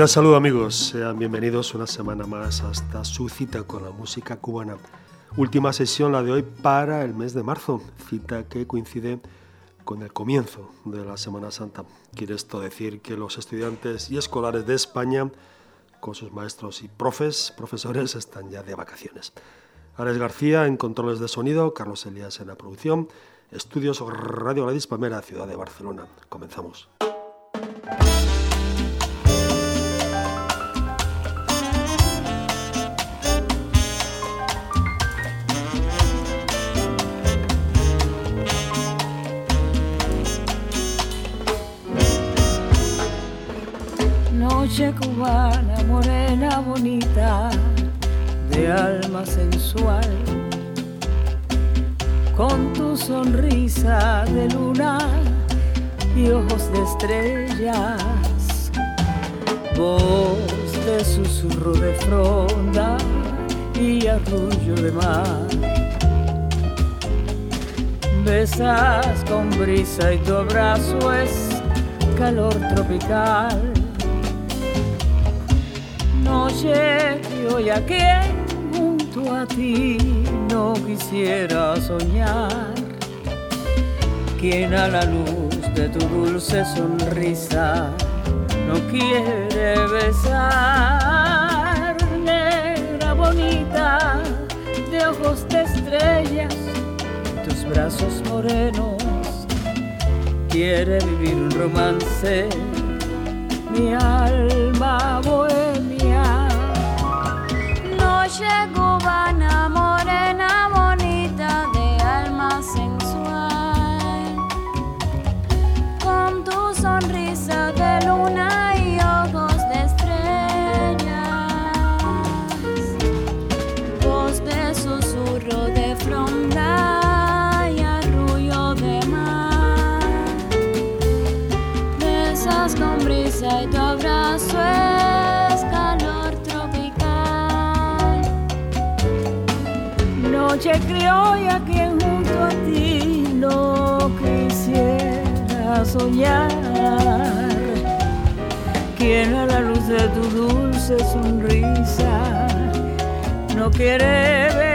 cordial saludo amigos, sean bienvenidos una semana más hasta su cita con la música cubana. Última sesión la de hoy para el mes de marzo, cita que coincide con el comienzo de la Semana Santa. Quiere esto decir que los estudiantes y escolares de España, con sus maestros y profes, profesores, están ya de vacaciones. Alex García en controles de sonido, Carlos Elías en la producción, Estudios Radio La Dispamera, ciudad de Barcelona. Comenzamos. Cubana, morena, bonita, de alma sensual, con tu sonrisa de luna y ojos de estrellas, voz de susurro de fronda y arrullo de mar. Besas con brisa y tu abrazo es calor tropical noche que hoy aquí junto a ti no quisiera soñar. Quien a la luz de tu dulce sonrisa no quiere besar. Negra bonita de ojos de estrellas, tus brazos morenos, quiere vivir un romance. Mi alma bohemia cubana, morena, Quien a la luz de tu dulce sonrisa. No quiere besar,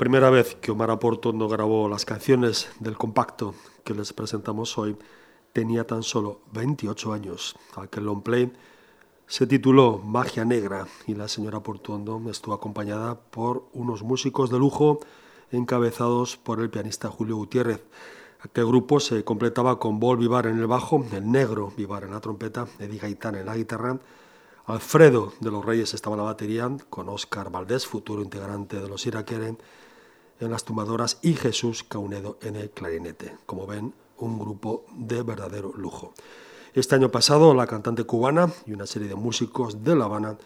primera vez que Omar Aportondo grabó las canciones del compacto que les presentamos hoy tenía tan solo 28 años. Aquel long play se tituló Magia Negra y la señora Portuondo estuvo acompañada por unos músicos de lujo encabezados por el pianista Julio Gutiérrez. Aquel grupo se completaba con Bol Vivar en el bajo, el negro Vivar en la trompeta, Eddie Gaitán en la guitarra, Alfredo de los Reyes estaba en la batería, con Oscar Valdés, futuro integrante de los Iraqueren, en las tumbadoras y Jesús Caunedo en el clarinete. Como ven, un grupo de verdadero lujo. Este año pasado, la cantante cubana y una serie de músicos de La Habana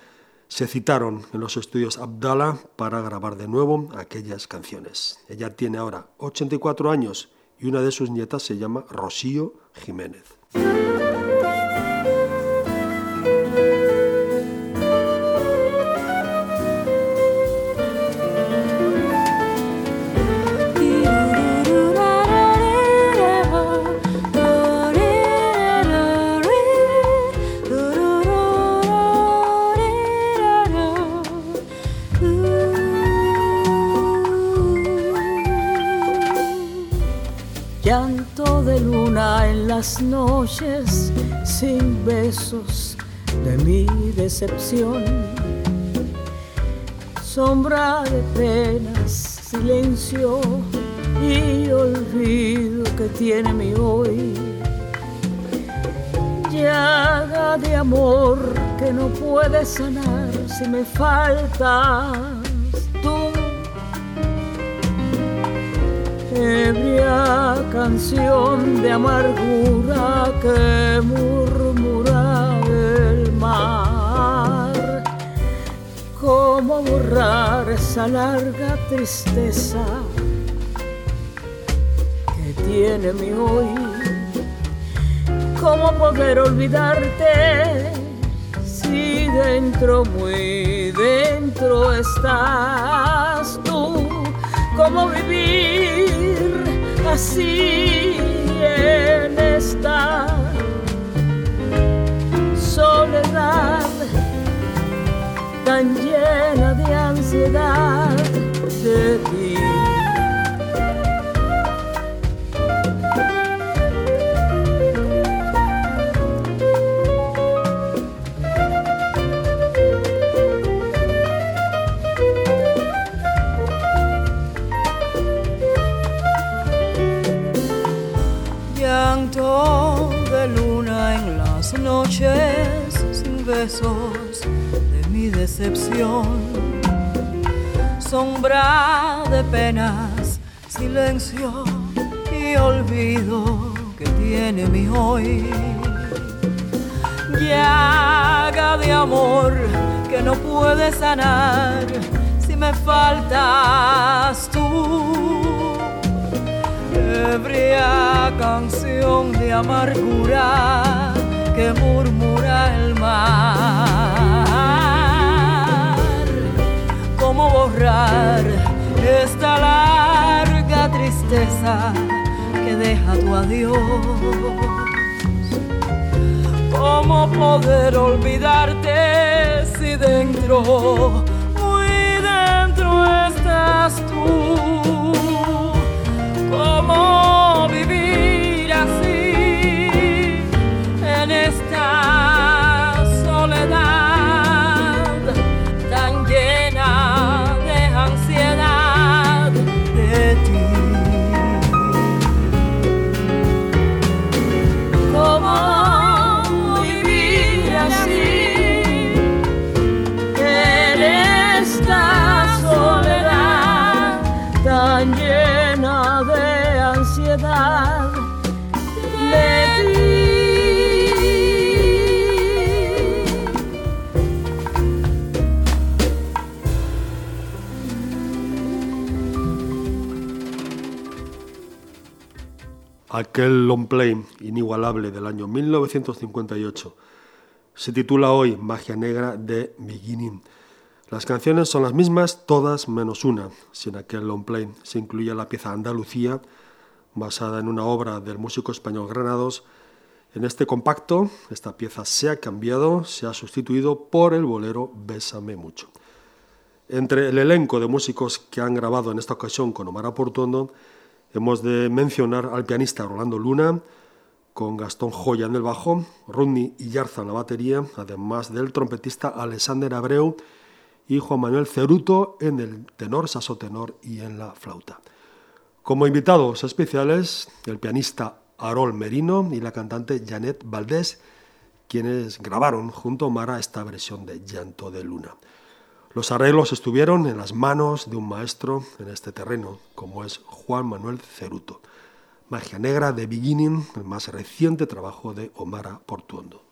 se citaron en los estudios Abdala para grabar de nuevo aquellas canciones. Ella tiene ahora 84 años y una de sus nietas se llama Rocío Jiménez. Las noches sin besos de mi decepción. Sombra de penas, silencio y olvido que tiene mi hoy. Llaga de amor que no puede sanar si me faltas ebria canción de amargura que murmura el mar. ¿Cómo borrar esa larga tristeza que tiene mi hoy? ¿Cómo poder olvidarte si dentro, muy dentro estás tú? ¿Cómo vivir así en esta soledad tan llena de ansiedad de ti? Besos de mi decepción. Sombra de penas, silencio y olvido que tiene mi hoy. Llaga de amor que no puede sanar si me faltas tú. Ebria canción de amargura que murmura el mar. ¿Cómo borrar esta larga tristeza que deja tu adiós? ¿Cómo poder olvidarte si dentro, muy dentro estás tú? ¿Cómo vivir así? Aquel long play inigualable del año 1958 se titula hoy Magia Negra de Beginning. Las canciones son las mismas, todas menos una. Si en aquel long play se incluye la pieza Andalucía, basada en una obra del músico español Granados, en este compacto esta pieza se ha cambiado, se ha sustituido por el bolero Bésame mucho. Entre el elenco de músicos que han grabado en esta ocasión con Omar Aportondo, Hemos de mencionar al pianista Rolando Luna, con Gastón Joya en el bajo, Rodney Yarza en la batería, además del trompetista Alexander Abreu y Juan Manuel Ceruto en el tenor, sasotenor y en la flauta. Como invitados especiales, el pianista Arol Merino y la cantante Janet Valdés, quienes grabaron junto a Mara esta versión de Llanto de Luna. Los arreglos estuvieron en las manos de un maestro en este terreno, como es Juan Manuel Ceruto. Magia Negra de Beginning, el más reciente trabajo de Omara Portuondo.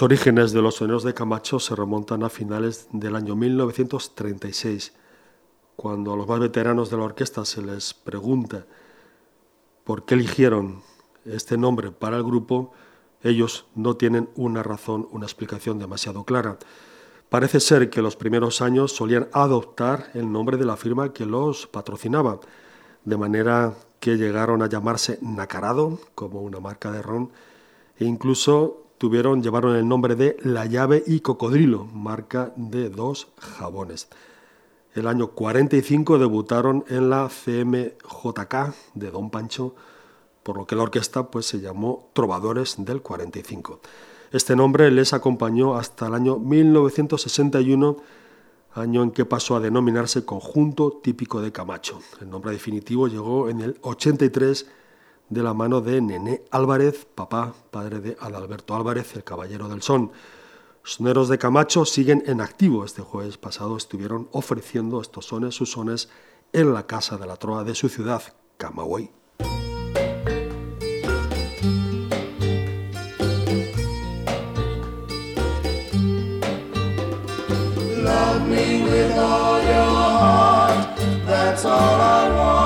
Los orígenes de los soneros de Camacho se remontan a finales del año 1936, cuando a los más veteranos de la orquesta se les pregunta por qué eligieron este nombre para el grupo, ellos no tienen una razón, una explicación demasiado clara. Parece ser que los primeros años solían adoptar el nombre de la firma que los patrocinaba, de manera que llegaron a llamarse Nacarado, como una marca de ron, e incluso tuvieron, llevaron el nombre de La Llave y Cocodrilo, marca de dos jabones. El año 45 debutaron en la CMJK de Don Pancho, por lo que la orquesta pues, se llamó Trovadores del 45. Este nombre les acompañó hasta el año 1961, año en que pasó a denominarse Conjunto Típico de Camacho. El nombre definitivo llegó en el 83 de la mano de Nené Álvarez, papá, padre de Adalberto Álvarez, el Caballero del Son. Soneros de Camacho siguen en activo. Este jueves pasado estuvieron ofreciendo estos sones, sus sones, en la Casa de la Troa de su ciudad, Camagüey. That's all I want,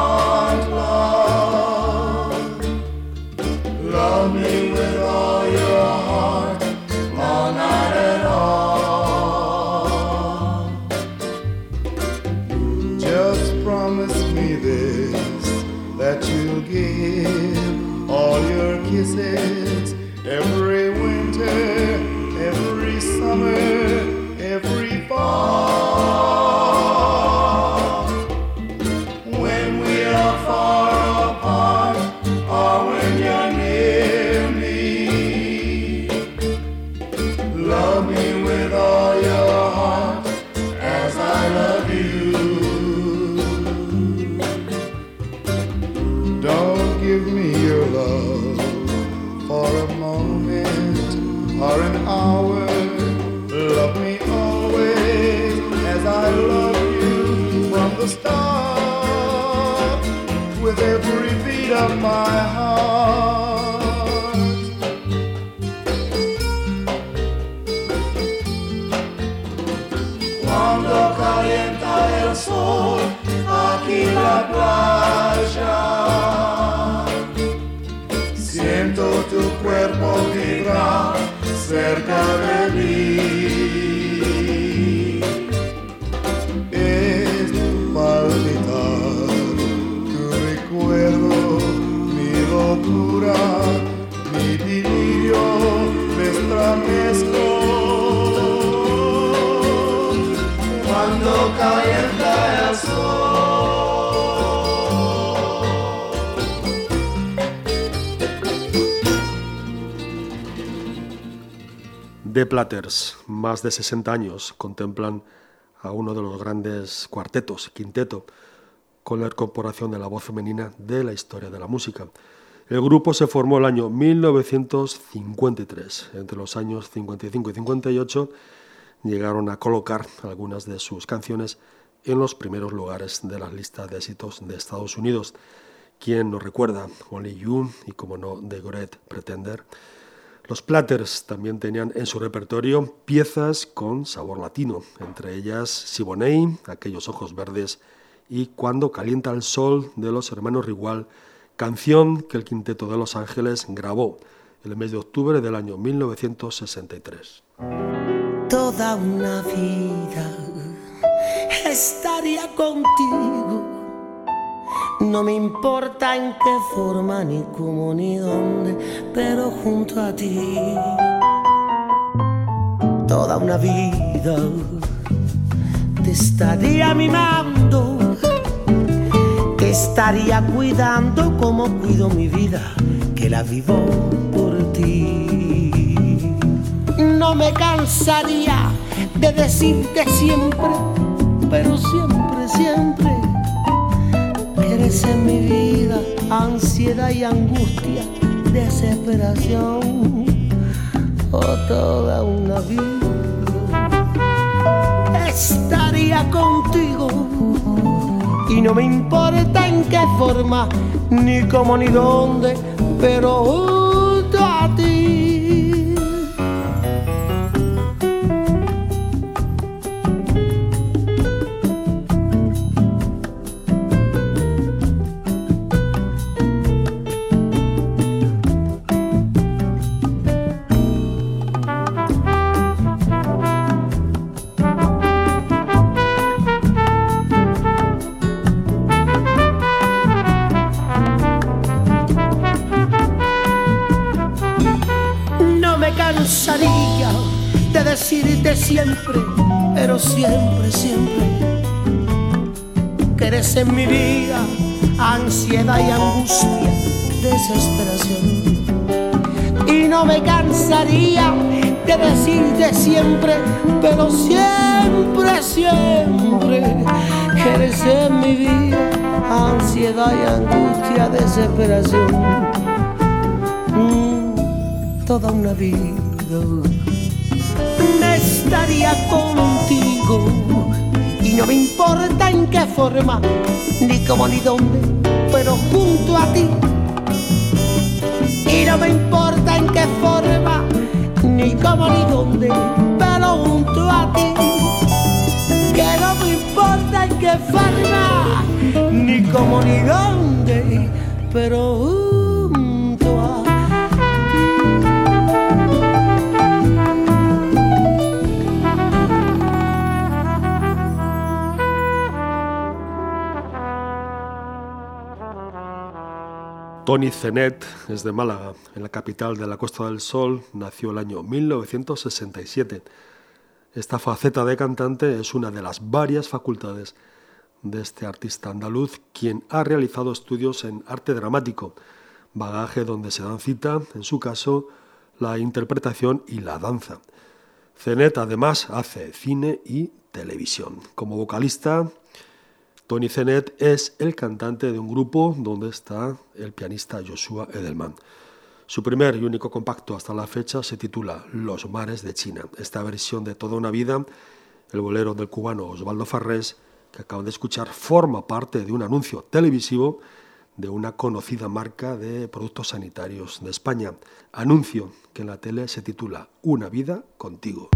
The Platters, más de 60 años, contemplan a uno de los grandes cuartetos, quinteto, con la incorporación de la voz femenina de la historia de la música. El grupo se formó el año 1953. Entre los años 55 y 58 llegaron a colocar algunas de sus canciones en los primeros lugares de las listas de éxitos de Estados Unidos. ¿Quién nos recuerda? Only You y, como no, The Great Pretender. Los Platters también tenían en su repertorio piezas con sabor latino, entre ellas Siboney, Aquellos Ojos Verdes y Cuando Calienta el Sol de los hermanos Rigual, canción que el Quinteto de Los Ángeles grabó el mes de octubre del año 1963. Toda una vida estaría contigo. No me importa en qué forma, ni cómo, ni dónde, pero junto a ti. Toda una vida te estaría mimando, te estaría cuidando como cuido mi vida, que la vivo por ti. No me cansaría de decirte siempre, pero siempre, siempre eres en mi vida ansiedad y angustia, desesperación, oh, toda una vida. Estaría contigo y no me importa en qué forma, ni cómo ni dónde, pero junto a ti. Ansiedad y angustia, desesperación. Y no me cansaría de decirte siempre, pero siempre, siempre, que eres en mi vida ansiedad y angustia, desesperación. Mm, toda una vida estaría contigo no me importa en qué forma, ni cómo ni dónde, pero junto a ti. Y no me importa en qué forma, ni cómo ni dónde, pero junto a ti. Que no me importa en qué forma, ni cómo ni dónde, pero junto Tony Zenet es de Málaga, en la capital de la Costa del Sol, nació el año 1967. Esta faceta de cantante es una de las varias facultades de este artista andaluz, quien ha realizado estudios en arte dramático, bagaje donde se dan cita, en su caso, la interpretación y la danza. Zenet además hace cine y televisión. Como vocalista Tony Zenet es el cantante de un grupo donde está el pianista Joshua Edelman. Su primer y único compacto hasta la fecha se titula Los mares de China. Esta versión de Toda una vida, el bolero del cubano Osvaldo Farrés, que acaban de escuchar, forma parte de un anuncio televisivo de una conocida marca de productos sanitarios de España. Anuncio que en la tele se titula Una vida contigo.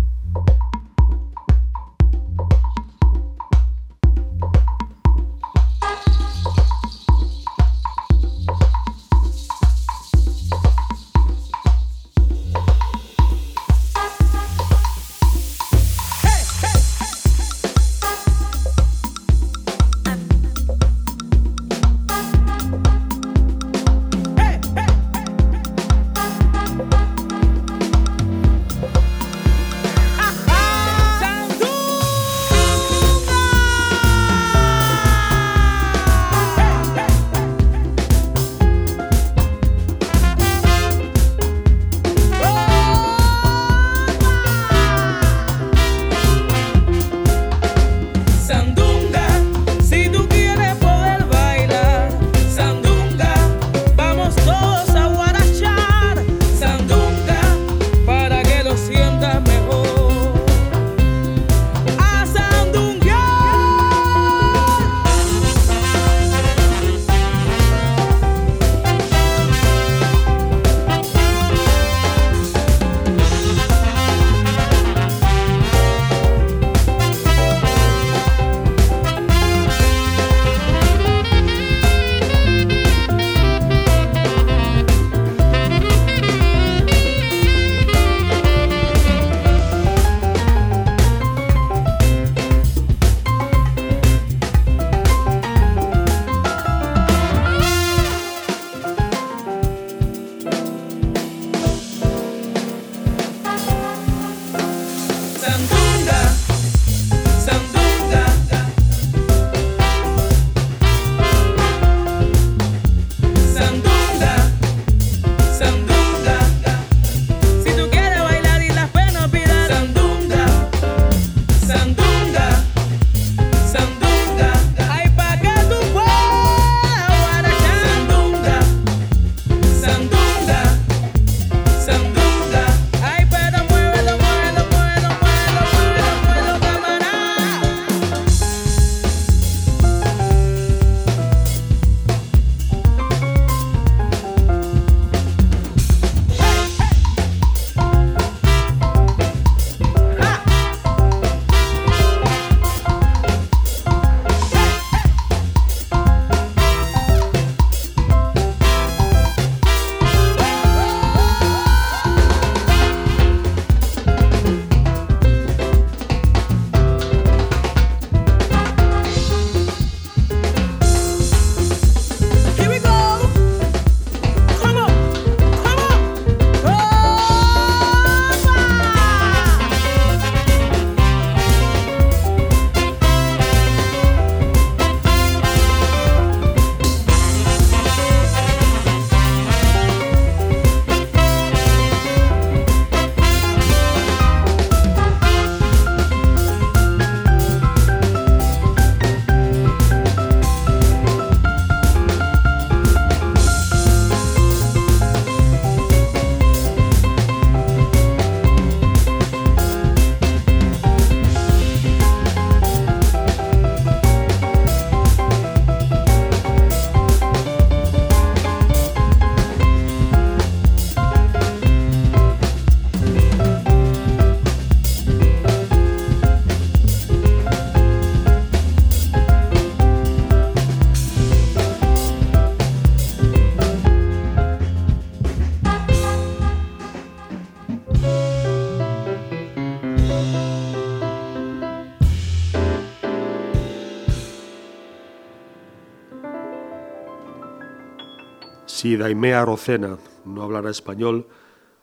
Si Daimea Rocena no hablara español,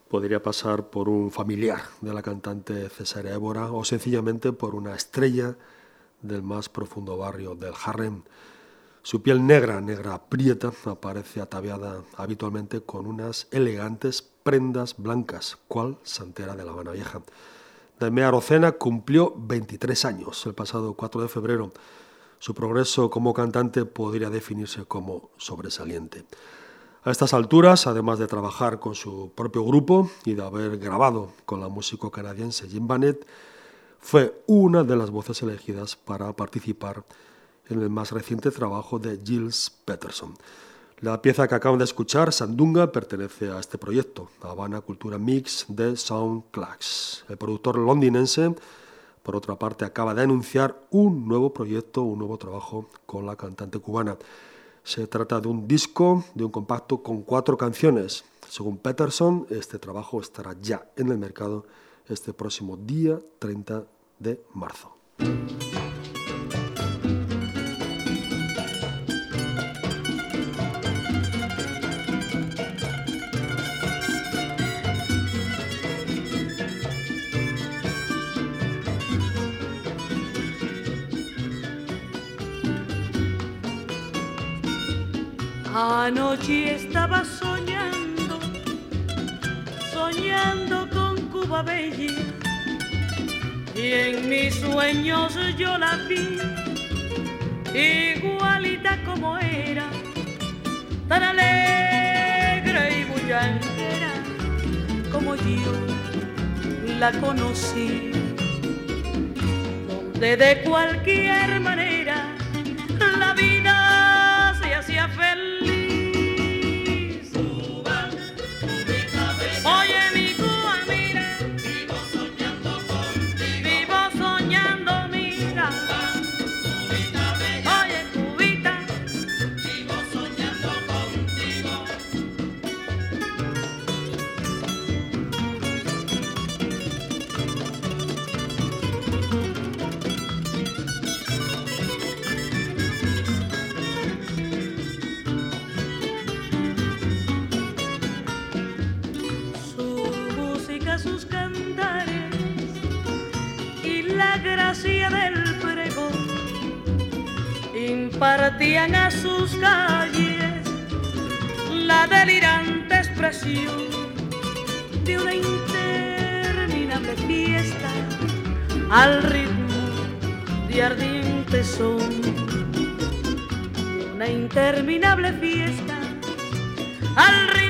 podría pasar por un familiar de la cantante César Évora o sencillamente por una estrella del más profundo barrio del Harlem. Su piel negra, negra prieta, aparece ataviada habitualmente con unas elegantes prendas blancas, cual santera de La Habana Vieja. Daimea Rocena cumplió 23 años el pasado 4 de febrero. Su progreso como cantante podría definirse como sobresaliente. A estas alturas, además de trabajar con su propio grupo y de haber grabado con la músico canadiense Jim Bannett, fue una de las voces elegidas para participar en el más reciente trabajo de Gilles Peterson. La pieza que acaban de escuchar, Sandunga, pertenece a este proyecto, Habana Cultura Mix de Soundclax. El productor londinense, por otra parte, acaba de anunciar un nuevo proyecto, un nuevo trabajo con la cantante cubana. Se trata de un disco, de un compacto con cuatro canciones. Según Peterson, este trabajo estará ya en el mercado este próximo día 30 de marzo. Y en mis sueños yo la vi, igualita como era, tan alegre y bullanguera como yo la conocí. Donde de cualquier manera a sus calles la delirante expresión de una interminable fiesta al ritmo de ardiente son. Una interminable fiesta al ritmo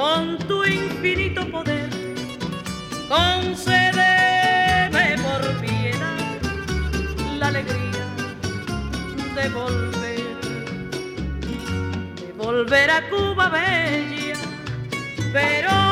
con tu infinito poder, concédeme por piedad la alegría de volver, de volver a Cuba bella, pero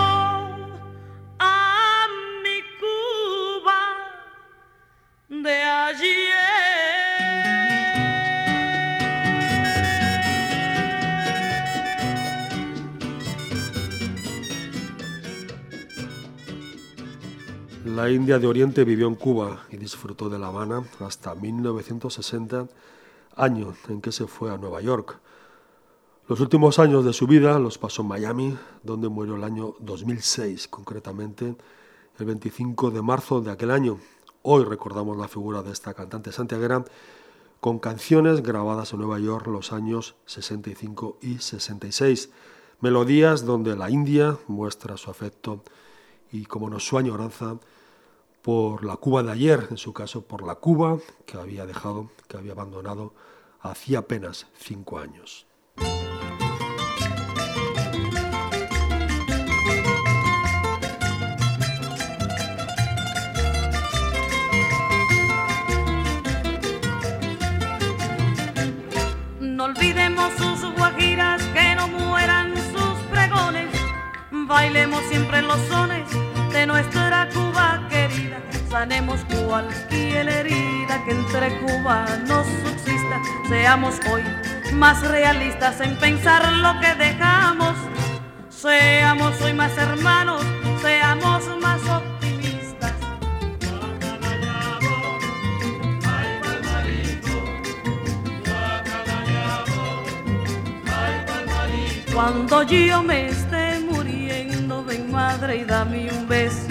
La India de Oriente vivió en Cuba y disfrutó de La Habana hasta 1960, año en que se fue a Nueva York. Los últimos años de su vida los pasó en Miami, donde murió el año 2006, concretamente el 25 de marzo de aquel año. Hoy recordamos la figura de esta cantante santiaguera con canciones grabadas en Nueva York los años 65 y 66, melodías donde la India muestra su afecto y, como no, su añoranza por la Cuba de ayer, en su caso por la Cuba que había dejado, que había abandonado hacía apenas cinco años. No olvidemos sus guajiras, que no mueran sus pregones, bailemos siempre los sones de nuestra Cuba querida, sanemos cualquier herida que entre cubanos subsista, seamos hoy más realistas en pensar lo que dejamos, seamos hoy más hermanos, seamos más optimistas. Cuando yo me madre y dame un besito.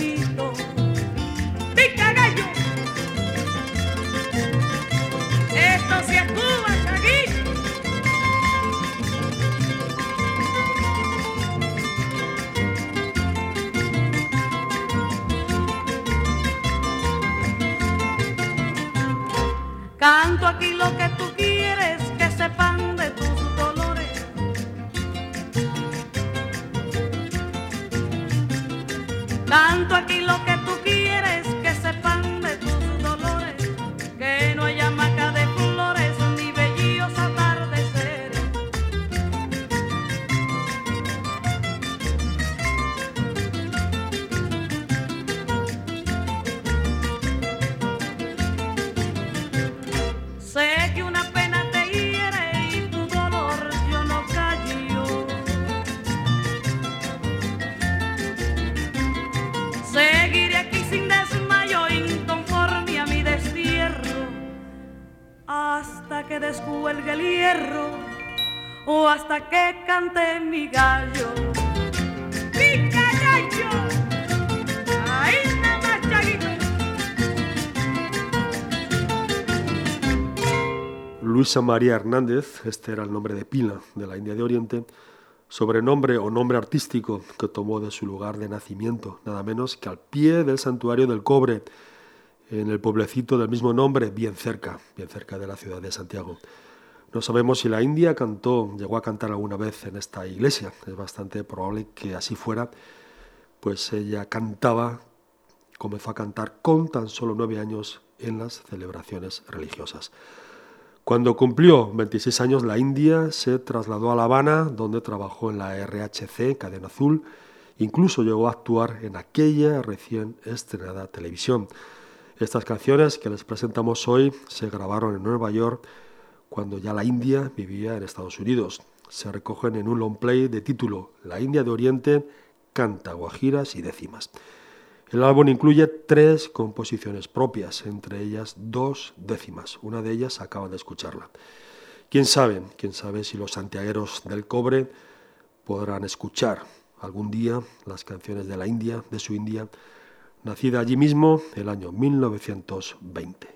María Hernández, este era el nombre de pila de la India de Oriente, sobrenombre o nombre artístico que tomó de su lugar de nacimiento, nada menos que al pie del santuario del cobre, en el pueblecito del mismo nombre, bien cerca, bien cerca de la ciudad de Santiago. No sabemos si la India cantó, llegó a cantar alguna vez en esta iglesia, es bastante probable que así fuera, pues ella cantaba, comenzó a cantar con tan solo nueve años en las celebraciones religiosas. Cuando cumplió 26 años, la India se trasladó a La Habana, donde trabajó en la RHC, Cadena Azul, incluso llegó a actuar en aquella recién estrenada televisión. Estas canciones que les presentamos hoy se grabaron en Nueva York cuando ya la India vivía en Estados Unidos. Se recogen en un long play de título La India de Oriente canta guajiras y décimas. El álbum incluye tres composiciones propias, entre ellas dos décimas. Una de ellas acaban de escucharla. Quién sabe, quién sabe si los santiagueros del cobre podrán escuchar algún día las canciones de la India, de su India, nacida allí mismo el año 1920.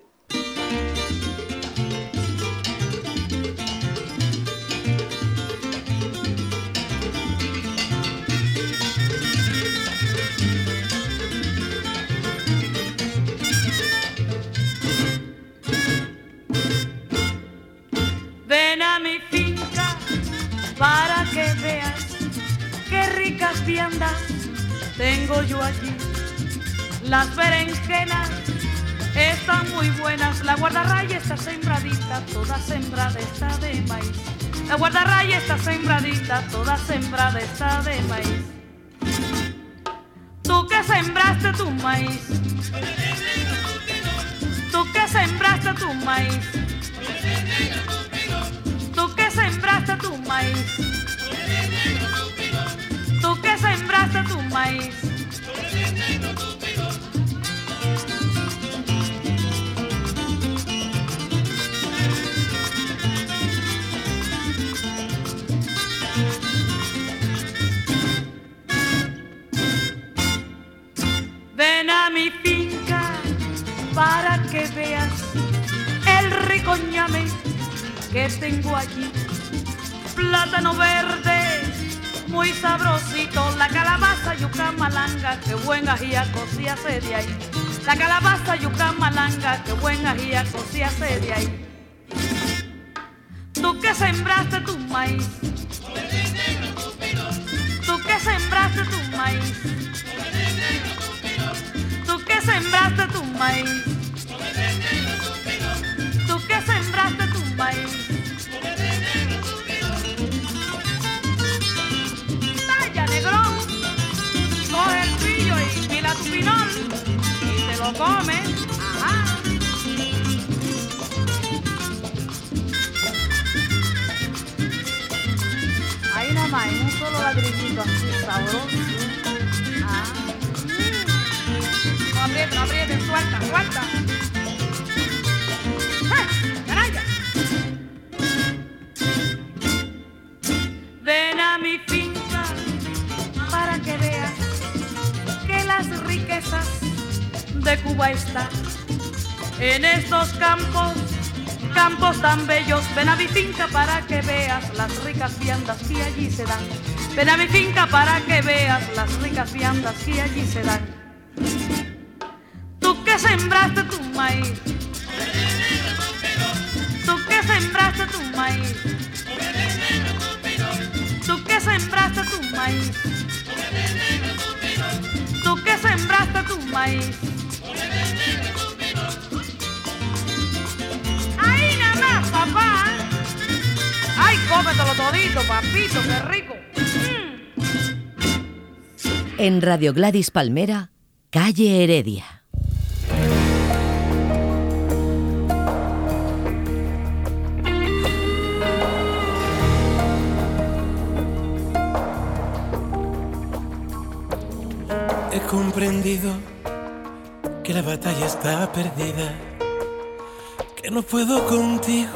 Tengo yo allí. Las berenjenas están muy buenas. La guardarraya está sembradita, toda sembrada está de maíz. La guardarraya está sembradita, toda sembrada está de maíz. Tú que sembraste tu maíz. Tú que sembraste tu maíz. Tú que sembraste tu maíz. Maíz. Ven a mi finca para que veas el rico ñame que tengo allí. Plátano verde, muy sabrosito. La calabaza yuca malanga, que buen ajíaco si hace de ahí. La calabaza yuca malanga, que buen ajíaco si hace de ahí. Tú que sembraste tu maíz. Tú que sembraste tu maíz. Tú que sembraste tu maíz. Ladrillito así sabroso. Ah. No aprieten, aprieten, suelta, suelta. ¡Ah! Ven a mi finca para que veas que las riquezas de Cuba están en estos campos, campos tan bellos. Ven a mi finca para que veas las ricas viandas que allí se dan. Ven a mi finca para que veas las ricas viandas que allí se dan. Tú que sembraste tu maíz. Tú que sembraste tu maíz. Tú que sembraste tu maíz. Tú que sembraste tu maíz. Ahí nada más, papá. Ay, cómetelo todito, papito, qué rico. En Radio Gladys Palmera, calle Heredia. He comprendido que la batalla está perdida, que no puedo contigo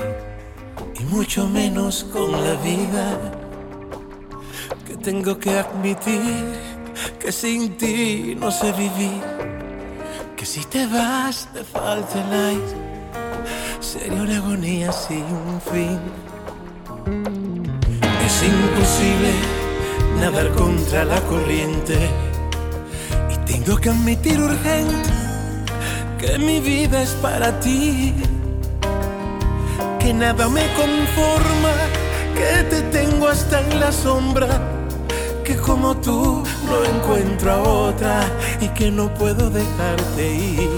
y mucho menos con la vida, que tengo que admitir que sin ti no sé vivir, que si te vas te falta el aire, sería una agonía sin fin. Es imposible nadar contra la corriente. Y tengo que admitir urgente que mi vida es para ti, que nada me conforma, que te tengo hasta en la sombra, que como tú no encuentro a otra y que no puedo dejarte ir.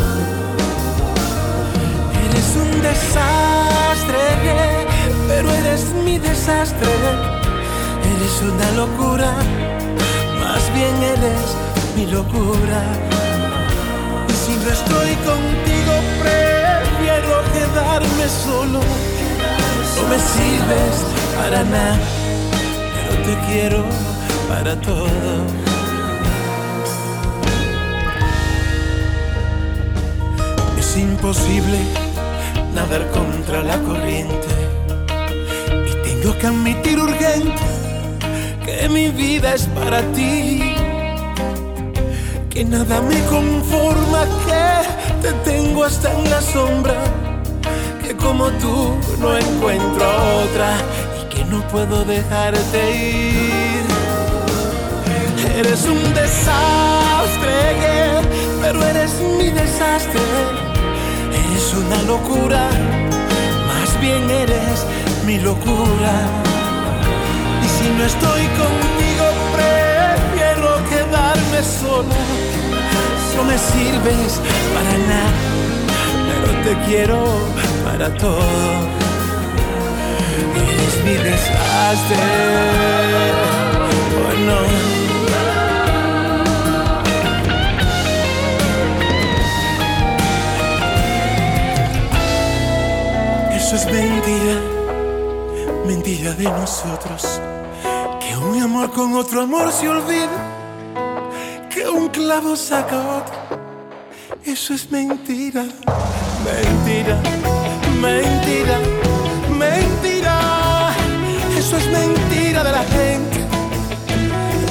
Eres un desastre, pero eres mi desastre. Eres una locura, más bien eres mi locura. Y si no estoy contigo, prefiero quedarme solo. No me sirves para nada, pero te quiero para todo. Es imposible nadar contra la corriente y tengo que admitir urgente que mi vida es para ti, que nada me conforma, que te tengo hasta en la sombra, que como tú no encuentro otra y que no puedo dejarte ir. Eres un desastre, pero eres mi desastre, eres una locura, más bien eres mi locura. Y si no estoy contigo, prefiero quedarme solo. no me sirves para nada, pero te quiero para todo. Eres mi desastre, oh no. Eso es mentira, mentira de nosotros. Que un amor con otro amor se olvida. Que un clavo saca otro. Eso es mentira, mentira, mentira, mentira. Eso es mentira de la gente.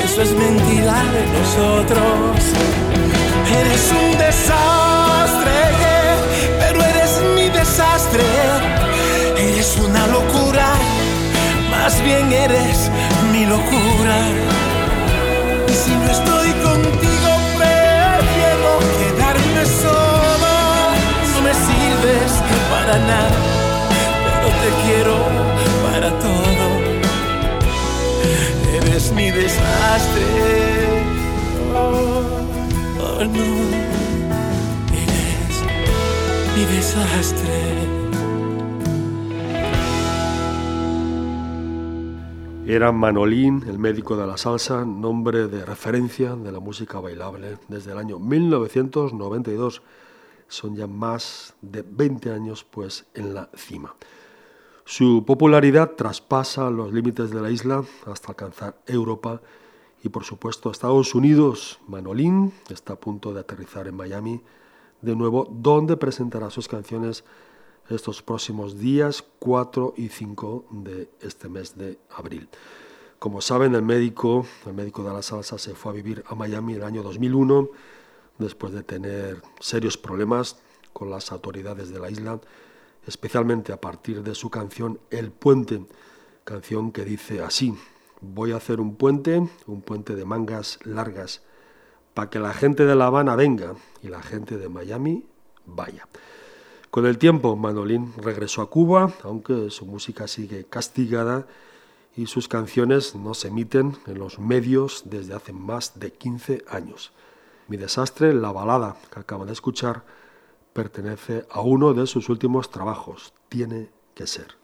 Eso es mentira de nosotros. Eres un desastre, pero eres mi desastre. Eres una locura, más bien eres mi locura. Y si no estoy contigo, prefiero quedarme solo. No me sirves para nada, pero te quiero para todo. Eres mi desastre. Oh, oh no, eres mi desastre. Era Manolín, el médico de la salsa, nombre de referencia de la música bailable desde el año 1992. Son ya más de 20 años pues en la cima. Su popularidad traspasa los límites de la isla hasta alcanzar Europa y por supuesto Estados Unidos. Manolín está a punto de aterrizar en Miami de nuevo, donde presentará sus canciones estos próximos días 4 y 5 de este mes de abril. Como saben, el médico, el médico de la salsa se fue a vivir a Miami en el año 2001 después de tener serios problemas con las autoridades de la isla, especialmente a partir de su canción El Puente, canción que dice así, voy a hacer un puente, un puente de mangas largas, para que la gente de La Habana venga y la gente de Miami vaya. Con el tiempo, Manolín regresó a Cuba, aunque su música sigue castigada y sus canciones no se emiten en los medios desde hace más de 15 años. Mi desastre, la balada que acaban de escuchar, pertenece a uno de sus últimos trabajos, Tiene que ser.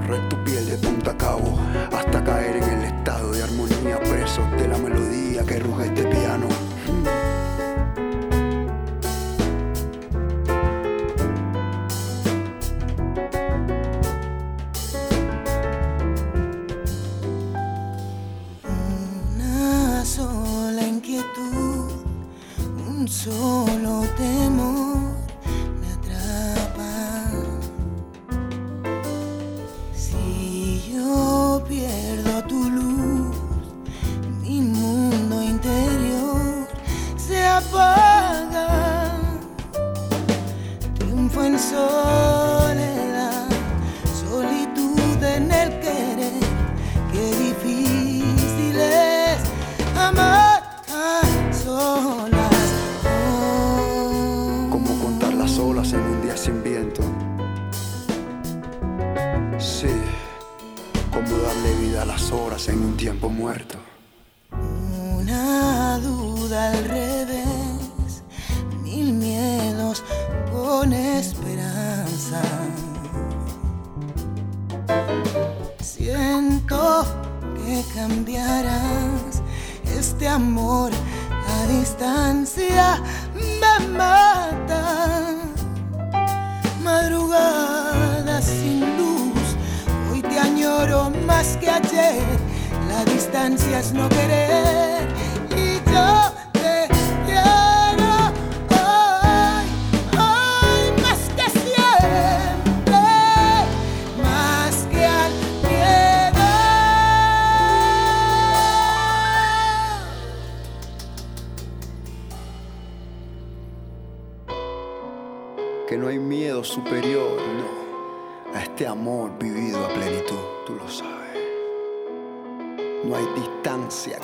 Que no hay miedo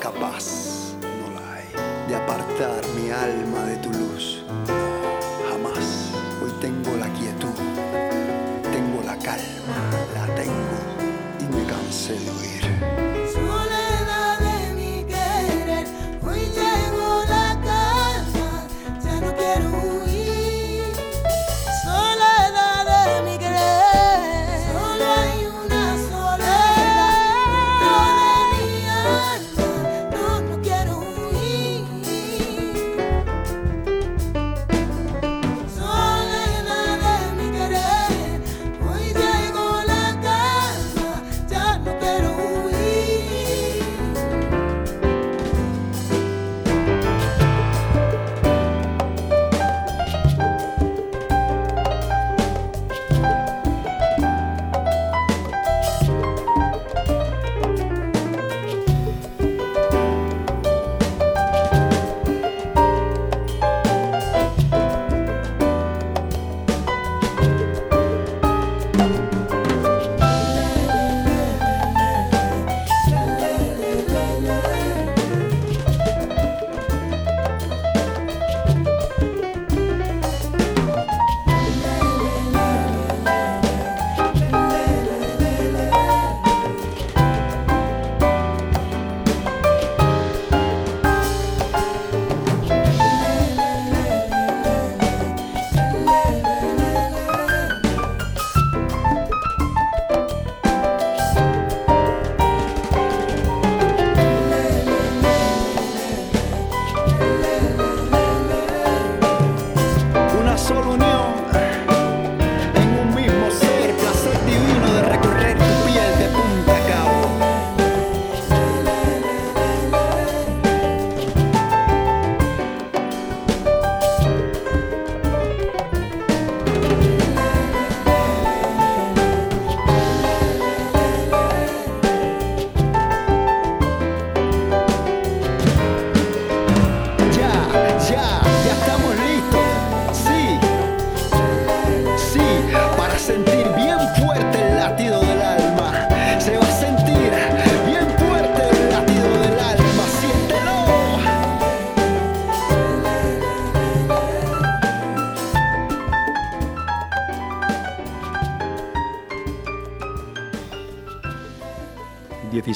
capaz, no la hay, de apartar mi alma de tu luz, jamás. Hoy tengo la quietud, tengo la calma, la tengo. Y me cansé de huir.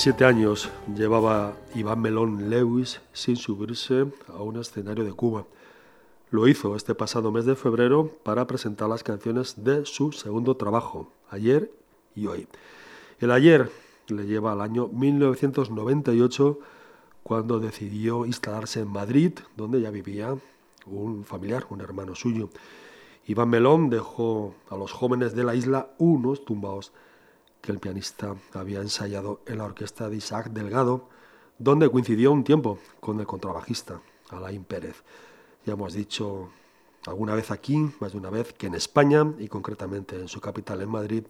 Siete años llevaba Iván Melón Lewis sin subirse a un escenario de Cuba. Lo hizo este pasado mes de febrero para presentar las canciones de su segundo trabajo, Ayer y Hoy. El ayer le lleva al año 1998 cuando decidió instalarse en Madrid, donde ya vivía un familiar, un hermano suyo. Iván Melón dejó a los jóvenes de la isla unos tumbados que el pianista había ensayado en la orquesta de Isaac Delgado, donde coincidió un tiempo con el contrabajista Alain Pérez. Ya hemos dicho alguna vez aquí, más de una vez, que en España, y concretamente en su capital, en Madrid,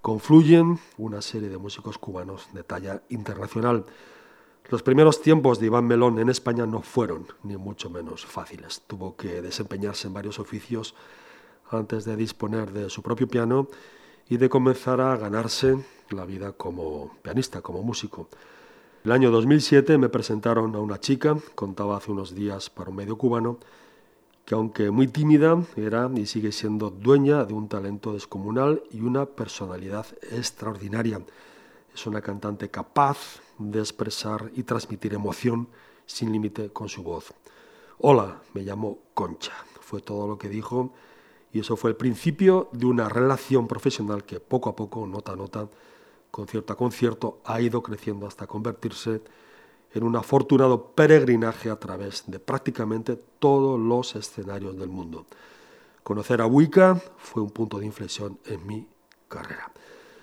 confluyen una serie de músicos cubanos de talla internacional. Los primeros tiempos de Iván Melón en España no fueron, ni mucho menos, fáciles. Tuvo que desempeñarse en varios oficios antes de disponer de su propio piano y de comenzar a ganarse la vida como pianista, como músico. El año 2007 me presentaron a una chica, contaba hace unos días para un medio cubano, que aunque muy tímida, era y sigue siendo dueña de un talento descomunal y una personalidad extraordinaria. Es una cantante capaz de expresar y transmitir emoción sin límite con su voz. Hola, me llamo Concha. Fue todo lo que dijo y eso fue el principio de una relación profesional que poco a poco, nota a nota, concierto a concierto, ha ido creciendo hasta convertirse en un afortunado peregrinaje a través de prácticamente todos los escenarios del mundo. Conocer a Wicca fue un punto de inflexión en mi carrera.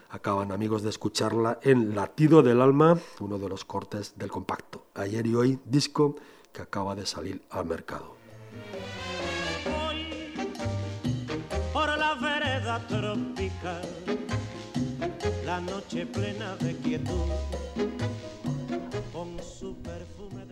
Acaban amigos de escucharla en Latido del Alma, uno de los cortes del compacto. Ayer y hoy, disco que acaba de salir al mercado. Tropical, la noche plena de quietud, con su perfume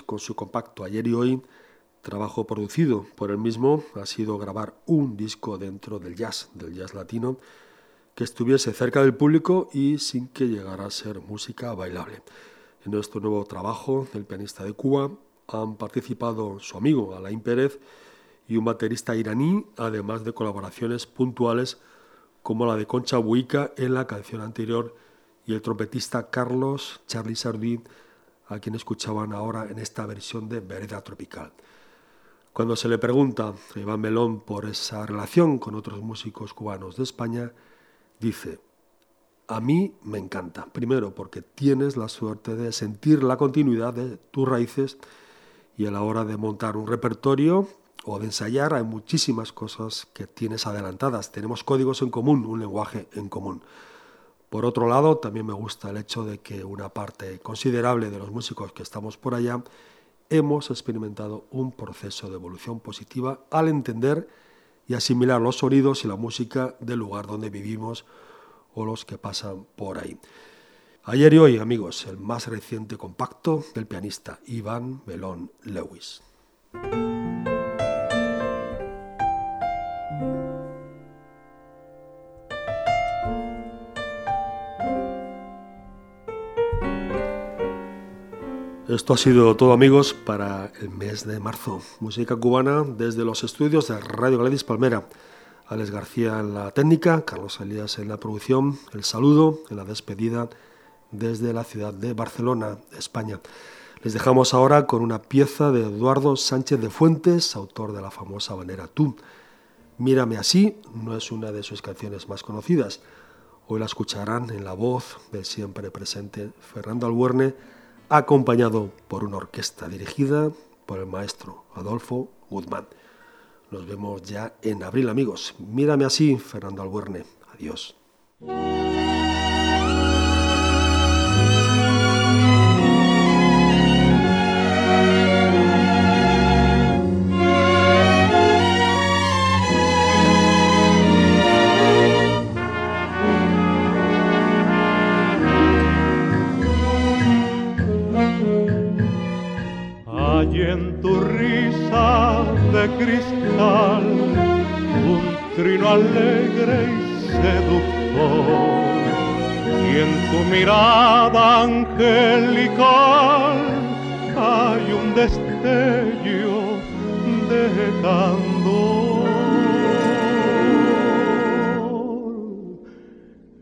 Con su compacto Ayer y Hoy, trabajo producido por él mismo, ha sido grabar un disco dentro del jazz, del jazz latino, que estuviese cerca del público y sin que llegara a ser música bailable. En nuestro nuevo trabajo, el pianista de Cuba, han participado su amigo Alain Pérez y un baterista iraní, además de colaboraciones puntuales como la de Concha Buica en la canción anterior y el trompetista Carlos Charlie Sardín a quien escuchaban ahora en esta versión de Vereda Tropical. Cuando se le pregunta a Iván Melón por esa relación con otros músicos cubanos de España, dice, a mí me encanta, primero porque tienes la suerte de sentir la continuidad de tus raíces y a la hora de montar un repertorio o de ensayar hay muchísimas cosas que tienes adelantadas, tenemos códigos en común, un lenguaje en común. Por otro lado, también me gusta el hecho de que una parte considerable de los músicos que estamos por allá hemos experimentado un proceso de evolución positiva al entender y asimilar los sonidos y la música del lugar donde vivimos o los que pasan por ahí. Ayer y hoy, amigos, el más reciente compacto del pianista Iván Belón Lewis. Esto ha sido todo amigos para el mes de marzo. Música cubana desde los estudios de Radio Gladys Palmera. Alex García en la técnica, Carlos Elías en la producción, el saludo en la despedida desde la ciudad de Barcelona, España. Les dejamos ahora con una pieza de Eduardo Sánchez de Fuentes, autor de la famosa banera Tú. Mírame así no es una de sus canciones más conocidas. Hoy la escucharán en la voz del siempre presente Fernando Albuerne acompañado por una orquesta dirigida por el maestro Adolfo Guzmán. Nos vemos ya en abril, amigos. Mírame así, Fernando Albuerne. Adiós. Y seductor. Y en tu mirada angelical hay un destello de candor.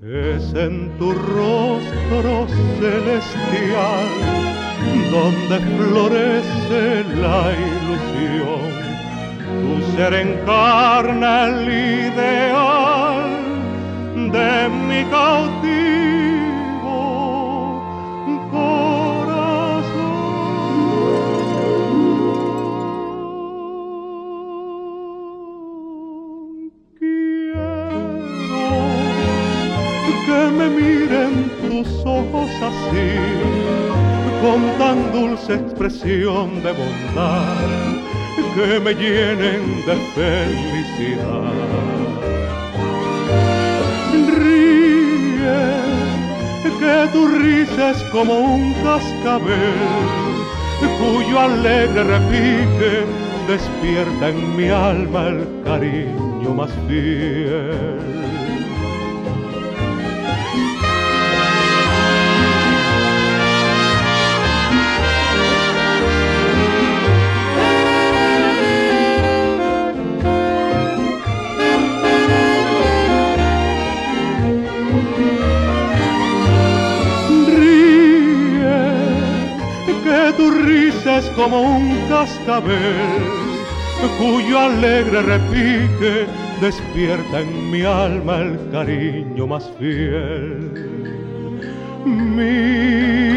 Es en tu rostro celestial donde florece la ilusión tu ser encarna el ideal de mi cautivo corazón. Quiero que me miren tus ojos así, con tan dulce expresión de bondad que me llenen de felicidad. Que tu risa es como un cascabel, cuyo alegre repique despierta en mi alma el cariño más fiel. Es como un cascabel cuyo alegre repique despierta en mi alma el cariño más fiel. Mírame